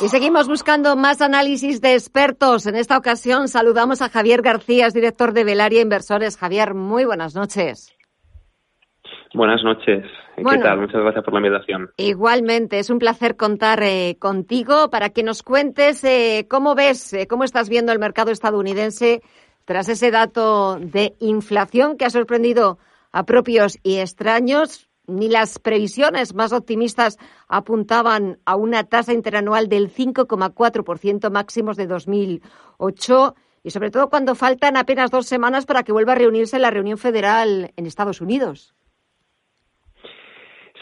Y seguimos buscando más análisis de expertos. En esta ocasión saludamos a Javier García, director de Velaria Inversores. Javier, muy buenas noches. Buenas noches. ¿Qué tal? Muchas gracias por la invitación. Igualmente, es un placer contar eh, contigo para que nos cuentes eh, cómo ves, eh, cómo estás viendo el mercado estadounidense tras ese dato de inflación que ha sorprendido a propios y extraños ni las previsiones más optimistas apuntaban a una tasa interanual del 5,4% máximos de 2008 y sobre todo cuando faltan apenas dos semanas para que vuelva a reunirse la reunión federal en Estados Unidos.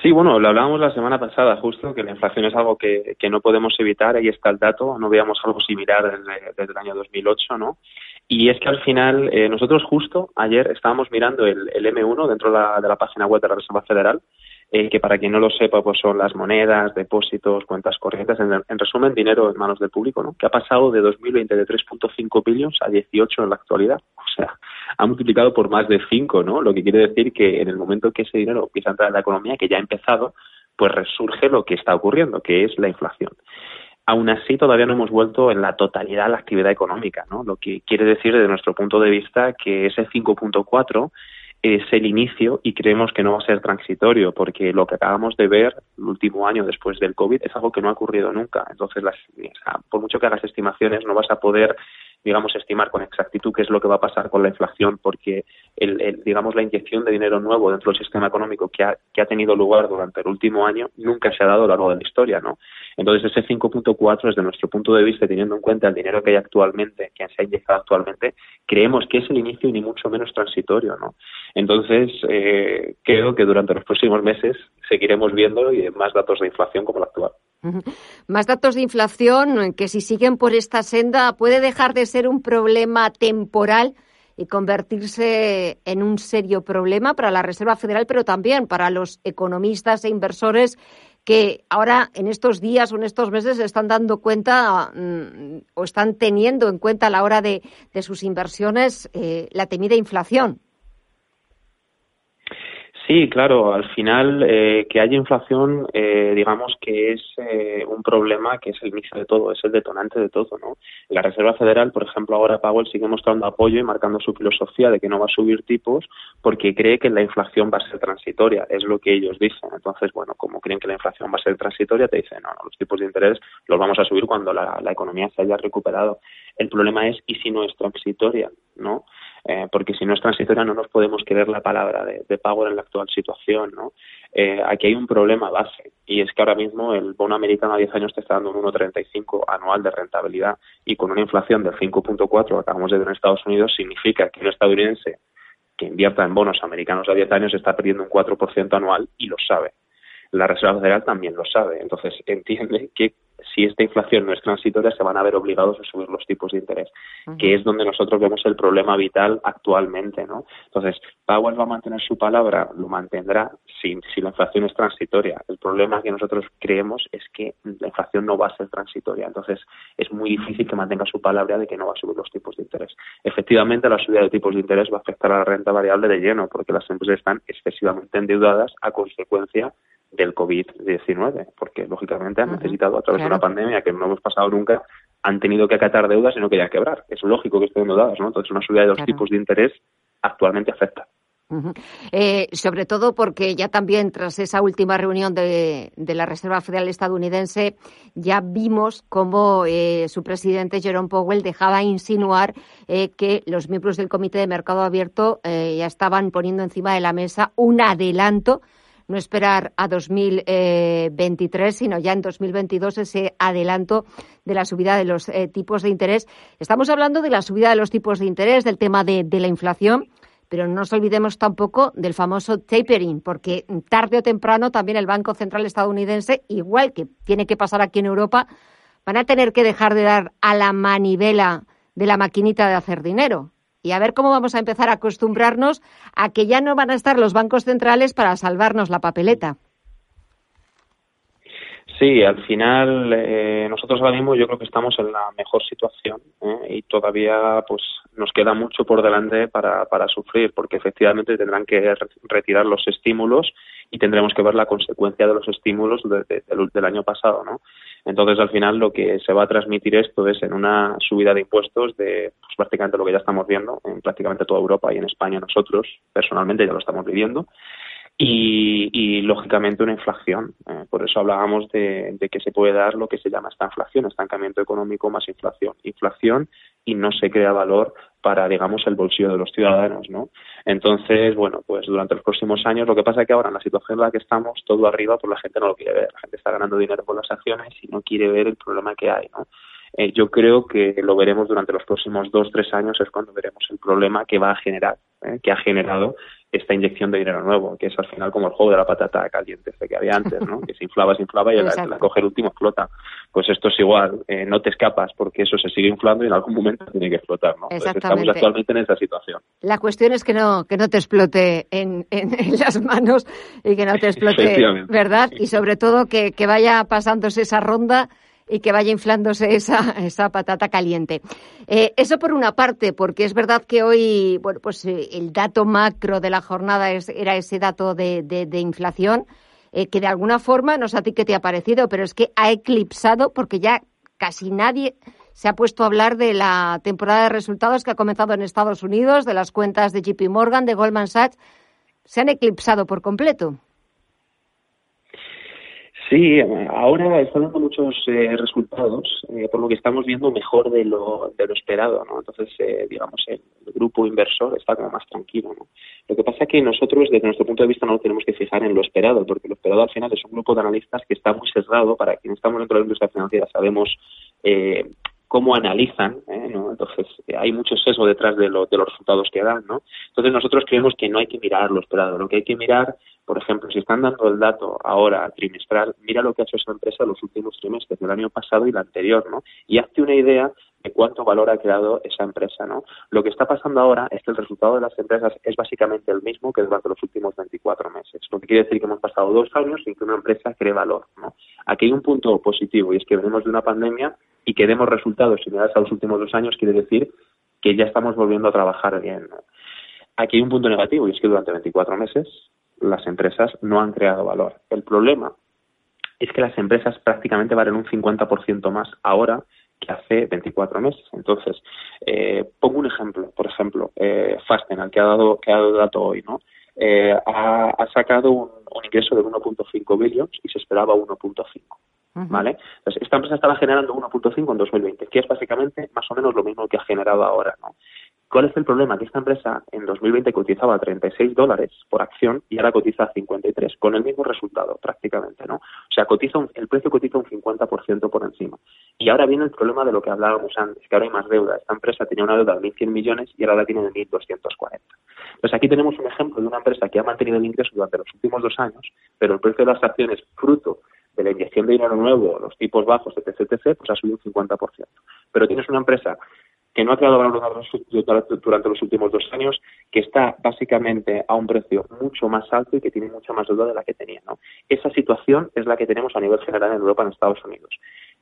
Sí, bueno, lo hablábamos la semana pasada justo, que la inflación es algo que, no podemos evitar, ahí está el dato, no veamos algo similar desde, el año 2008, ¿no? Y es que al final, eh, nosotros justo ayer estábamos mirando el, M1 dentro de la, de la página web de la Reserva Federal eh, que para quien no lo sepa, pues son las monedas, depósitos, cuentas corrientes, en, resumen, dinero en manos del público, ¿no? Que ha pasado de 2020 de 3.5 billones a 18 en la actualidad. O sea, ha multiplicado por más de 5, ¿no? Lo que quiere decir que en el momento que ese dinero empieza a entrar en la economía, que ya ha empezado, pues resurge lo que está ocurriendo, que es la inflación. Aún así, todavía no hemos vuelto en la totalidad a la actividad económica, ¿no? Lo que quiere decir, desde nuestro punto de vista, que ese 5.4 es el inicio y creemos que no va a ser transitorio porque lo que acabamos de ver el último año después del COVID es algo que no ha ocurrido nunca. Entonces, las, por mucho que hagas estimaciones, no vas a poder digamos, estimar con exactitud qué es lo que va a pasar con la inflación, porque, el, digamos, la inyección de dinero nuevo dentro del sistema económico que ha, que ha tenido lugar durante el último año nunca se ha dado a lo largo de la historia, ¿no? Entonces, ese 5.4, desde nuestro punto de vista, teniendo en cuenta el dinero que hay actualmente, que se ha inyectado actualmente, creemos que es el inicio ni mucho menos transitorio, ¿no? Entonces, eh, creo que durante los próximos meses seguiremos viendo más datos de inflación como la actual. Más datos de inflación que si siguen por esta senda puede dejar de ser un problema temporal y convertirse en un serio problema para la Reserva Federal, pero también para los economistas e inversores que ahora en estos días o en estos meses están dando cuenta mm, o están teniendo en cuenta a la hora de, sus inversiones eh, la temida inflación. Sí, claro, al final eh, que haya inflación, eh, digamos que es eh, un problema que es el inicio de todo, es el detonante de todo, ¿no? La Reserva Federal, por ejemplo, ahora Powell sigue mostrando apoyo y marcando su filosofía de que no va a subir tipos porque cree que la inflación va a ser transitoria, es lo que ellos dicen. Entonces, bueno, como creen que la inflación va a ser transitoria, te dicen, no, no, los tipos de interés los vamos a subir cuando la, la economía se haya recuperado. El problema es, ¿y si no es transitoria, no? Eh, porque si no es transitoria no nos podemos creer la palabra de, de Power en la actual situación, ¿no? Eh, aquí hay un problema base y es que ahora mismo el bono americano a 10 años te está dando un 1,35 anual de rentabilidad y con una inflación del 5,4 que acabamos de ver en Estados Unidos significa que un estadounidense que invierta en bonos americanos a 10 años está perdiendo un 4% anual y lo sabe. La Reserva Federal también lo sabe. Entonces entiende que si esta inflación no es transitoria, se van a ver obligados a subir los tipos de interés, que es donde nosotros vemos el problema vital actualmente, ¿no? Entonces, Powell va a mantener su palabra, lo mantendrá si, si la inflación es transitoria. El problema que nosotros creemos es que la inflación no va a ser transitoria, entonces es muy difícil que mantenga su palabra de que no va a subir los tipos de interés. Efectivamente, la subida de tipos de interés va a afectar a la renta variable de lleno, porque las empresas están excesivamente endeudadas a consecuencia del COVID-19, porque lógicamente han necesitado a través de una pandemia que no hemos pasado nunca, han tenido que acatar deudas y no querían quebrar. Es lógico que estén endeudadas, ¿no? Entonces una subida de los tipos de interés actualmente afecta. Eh, sobre todo porque ya también tras esa última reunión de, la Reserva Federal estadounidense ya vimos cómo eh, su presidente Jerome Powell dejaba insinuar eh, que los miembros del Comité de Mercado Abierto ya estaban poniendo encima de la mesa un adelanto no esperar a 2023, sino ya en 2022 ese adelanto de la subida de los eh, tipos de interés. Estamos hablando de la subida de los tipos de interés, del tema de, de la inflación, pero no nos olvidemos tampoco del famoso tapering, porque tarde o temprano también el Banco Central estadounidense, igual que tiene que pasar aquí en Europa, van a tener que dejar de dar a la manivela de la maquinita de hacer dinero y a ver cómo vamos a empezar a acostumbrarnos a que ya no van a estar los bancos centrales para salvarnos la papeleta. Sí, al final eh, nosotros ahora mismo yo creo que estamos en la mejor situación ¿eh? y todavía pues nos queda mucho por delante para, para sufrir porque efectivamente tendrán que retirar los estímulos y tendremos que ver la consecuencia de los estímulos del año pasado, ¿no? Entonces, al final, lo que se va a transmitir esto es en una subida de impuestos de pues, prácticamente lo que ya estamos viendo en prácticamente toda Europa y en España nosotros, personalmente, ya lo estamos viviendo. Y, lógicamente una inflación. Eh, por eso hablábamos de, de, que se puede dar lo que se llama esta inflación, estancamiento económico más inflación. Inflación y no se crea valor para, digamos, el bolsillo de los ciudadanos, ¿no? Entonces, bueno, pues durante los próximos años, lo que pasa es que ahora en la situación en la que estamos, todo arriba, pues la gente no lo quiere ver. La gente está ganando dinero por las acciones y no quiere ver el problema que hay, ¿no? Eh, yo creo que lo veremos durante los próximos dos, tres años, es cuando veremos el problema que va a generar, ¿eh? que ha generado esta inyección de dinero nuevo, que es al final como el juego de la patata caliente este que había antes, ¿no? que se inflaba, se inflaba y la, la coge el último explota. Pues esto es igual, eh, no te escapas porque eso se sigue inflando y en algún momento tiene que explotar. ¿no? Pues estamos actualmente en esa situación. La cuestión es que no, que no te explote en, en, las manos y que no te explote, ¿verdad? Y sobre todo que, que vaya pasándose esa ronda y que vaya inflándose esa, esa patata caliente. Eh, eso por una parte, porque es verdad que hoy, bueno, pues eh, el dato macro de la jornada es, era ese dato de, de, inflación, eh, que de alguna forma, no sé a ti qué te ha parecido, pero es que ha eclipsado, porque ya casi nadie se ha puesto a hablar de la temporada de resultados que ha comenzado en Estados Unidos, de las cuentas de JP Morgan, de Goldman Sachs, se han eclipsado por completo. Sí, ahora están dando muchos eh, resultados, eh, por lo que estamos viendo mejor de lo, de lo esperado, ¿no? Entonces, eh, digamos, el, grupo inversor está como más tranquilo, ¿no? Lo que pasa es que nosotros, desde nuestro punto de vista, no lo tenemos que fijar en lo esperado, porque lo esperado al final es un grupo de analistas que está muy sesgado. Para quienes estamos dentro de la industria financiera sabemos cómo analizan, ¿no? Entonces, hay mucho sesgo detrás de, lo, de los resultados que dan, ¿no? Entonces, nosotros creemos que no hay que mirar lo esperado, lo que hay que mirar por ejemplo, si están dando el dato ahora trimestral, mira lo que ha hecho esa empresa los últimos trimestres del año pasado y el anterior, ¿no? Y hazte una idea de cuánto valor ha creado esa empresa, ¿no? Lo que está pasando ahora es que el resultado de las empresas es básicamente el mismo que durante los últimos 24 meses, lo que quiere decir que hemos pasado dos años sin que una empresa cree valor, ¿no? Aquí hay un punto positivo y es que venimos de una pandemia y que demos resultados similares a los últimos dos años quiere decir que ya estamos volviendo a trabajar bien, ¿no? Aquí hay un punto negativo y es que durante 24 meses las empresas no han creado valor. El problema es que las empresas prácticamente valen un 50% más ahora que hace 24 meses. Entonces, eh, pongo un ejemplo. Por ejemplo, eh, Fasten, que ha dado, que ha dado dato hoy, ¿no? Eh, ha, sacado un, ingreso de 1.5 billones y se esperaba 1.5. ¿Vale? Entonces, esta empresa estaba generando 1.5 en 2020, que es básicamente más o menos lo mismo que ha generado ahora, ¿no? ¿Cuál es el problema? Que esta empresa en 2020 cotizaba 36 dólares por acción y ahora cotiza 53, con el mismo resultado prácticamente, ¿no? O sea, cotiza el precio cotiza un 50% por encima. Y ahora viene el problema de lo que hablábamos antes, que ahora hay más deuda. Esta empresa tenía una deuda de 1.100 millones y ahora la tiene de 1.240. Entonces aquí tenemos un ejemplo de una empresa que ha mantenido el ingreso durante los últimos dos años, pero el precio de las acciones fruto de la inyección de dinero nuevo, los tipos bajos, etc., etc., pues ha subido un 50%. Pero tienes una empresa que no ha creado valor durante los últimos dos años, que está básicamente a un precio mucho más alto y que tiene mucha más deuda de la que tenía. ¿no? Esa situación es la que tenemos a nivel general en Europa, en Estados Unidos.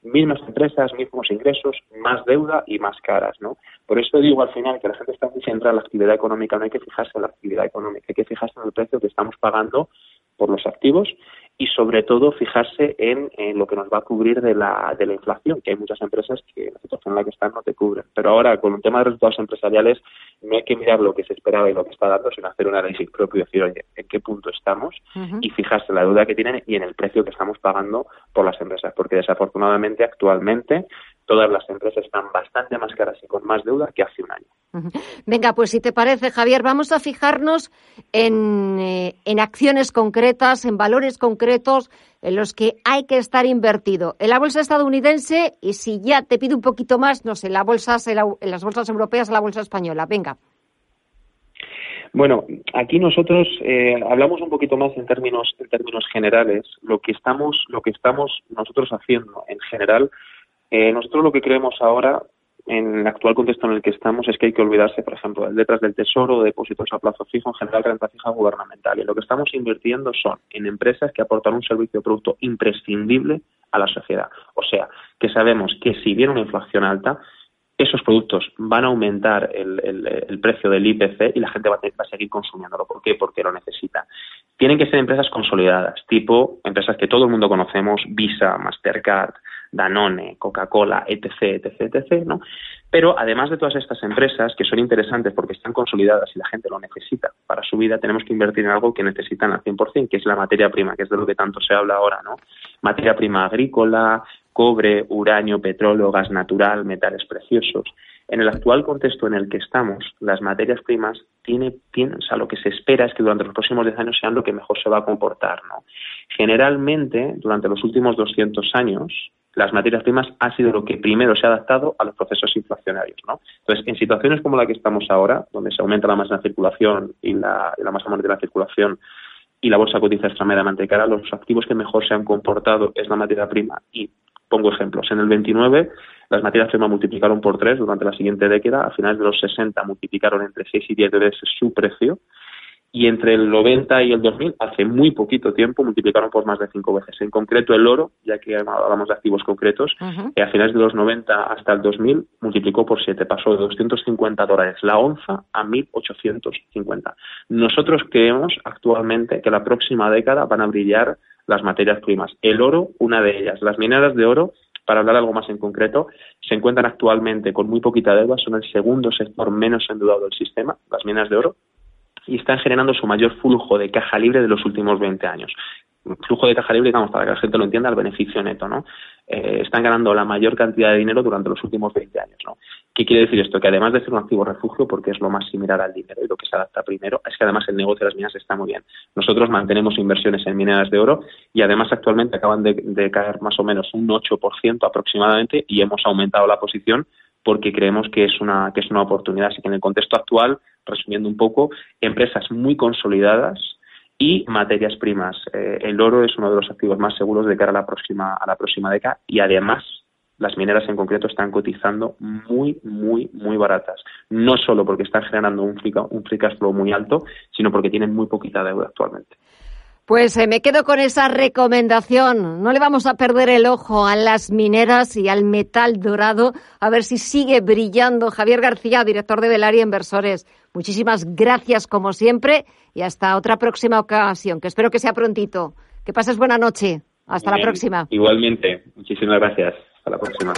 Mismas empresas, mismos ingresos, más deuda y más caras. ¿no? Por eso digo al final que la gente está centrada en la actividad económica, no hay que fijarse en la actividad económica, hay que fijarse en el precio que estamos pagando por los activos y sobre todo fijarse en, lo que nos va a cubrir de la, de la inflación, que hay muchas empresas que la situación en la que están no te cubren. Pero ahora, con un tema de resultados empresariales, no hay que mirar lo que se esperaba y lo que está dando, sino hacer un análisis propio y decir, oye, ¿en qué punto estamos? Y fijarse en la deuda que tienen y en el precio que estamos pagando por las empresas, porque desafortunadamente actualmente todas las empresas están bastante más caras y con más deuda que hace un año. Venga, pues si te parece, Javier, vamos a fijarnos en, eh, en, acciones concretas, en valores concretos en los que hay que estar invertido. En la bolsa estadounidense y si ya te pido un poquito más, no sé, la bolsa, en las bolsas europeas, la bolsa española. Venga. Bueno, aquí nosotros eh, hablamos un poquito más en términos en términos generales. Lo que estamos lo que estamos nosotros haciendo en general eh, nosotros lo que creemos ahora, en el actual contexto en el que estamos, es que hay que olvidarse, por ejemplo, de letras del tesoro, de depósitos a plazo fijo, en general renta fija gubernamental. Y lo que estamos invirtiendo son en empresas que aportan un servicio o producto imprescindible a la sociedad. O sea, que sabemos que si viene una inflación alta, esos productos van a aumentar el, precio del IPC y la gente va a, va a, seguir consumiéndolo. ¿Por qué? Porque lo necesita. Tienen que ser empresas consolidadas, tipo empresas que todo el mundo conocemos, Visa, Mastercard, Danone, Coca-Cola, etc., etc., etc., ¿no? Pero además de todas estas empresas que son interesantes porque están consolidadas y la gente lo necesita para su vida, tenemos que invertir en algo que necesitan al 100%, que es la materia prima, que es de lo que tanto se habla ahora, ¿no? Materia prima agrícola, cobre, uranio, petróleo, gas natural, metales preciosos. En el actual contexto en el que estamos, las materias primas tiene, tienen, o sea, lo que se espera es que durante los próximos 10 años sean lo que mejor se va a comportar, ¿no? Generalmente, durante los últimos 200 años, las materias primas ha sido lo que primero se ha adaptado a los procesos inflacionarios, ¿no? Entonces, en situaciones como la que estamos ahora, donde se aumenta la masa de circulación y la, la masa monetaria de circulación y la bolsa cotiza extremadamente cara, los activos que mejor se han comportado es la materia prima y Pongo ejemplos. En el 29 las materias primas multiplicaron por tres durante la siguiente década. A finales de los 60 multiplicaron entre 6 y 10 veces su precio y entre el 90 y el 2000, hace muy poquito tiempo, multiplicaron por más de cinco veces. En concreto, el oro, ya que hablamos de activos concretos, eh, a finales de los 90 hasta el 2000 multiplicó por siete, pasó de 250 dólares la onza a 1.850. Nosotros creemos actualmente que la próxima década van a brillar las materias primas. El oro, una de ellas. Las mineras de oro para hablar algo más en concreto, se encuentran actualmente con muy poquita deuda, son el segundo sector menos endeudado del sistema, las minas de oro, y están generando su mayor flujo de caja libre de los últimos 20 años. Flujo de caja libre, digamos, para que la gente lo entienda, el beneficio neto, ¿no? Eh, están ganando la mayor cantidad de dinero durante los últimos 20 años, ¿no? ¿Qué quiere decir esto? Que además de ser un activo refugio, porque es lo más similar al dinero y lo que se adapta primero, es que además el negocio de las minas está muy bien. Nosotros mantenemos inversiones en mineras de oro y además actualmente acaban de, de caer más o menos un 8% aproximadamente y hemos aumentado la posición porque creemos que es una que es una oportunidad. Así que en el contexto actual, resumiendo un poco, empresas muy consolidadas y materias primas. Eh, el oro es uno de los activos más seguros de cara a la próxima a la próxima década y además las mineras en concreto están cotizando muy, muy, muy baratas. No solo porque están generando un free, un free cash flow muy alto, sino porque tienen muy poquita deuda actualmente. Pues eh, me quedo con esa recomendación. No le vamos a perder el ojo a las mineras y al metal dorado, a ver si sigue brillando. Javier García, director de Velaria Inversores. Muchísimas gracias como siempre y hasta otra próxima ocasión, que espero que sea prontito. Que pases buena noche. Hasta la próxima. Igualmente. Muchísimas gracias. Hasta la próxima.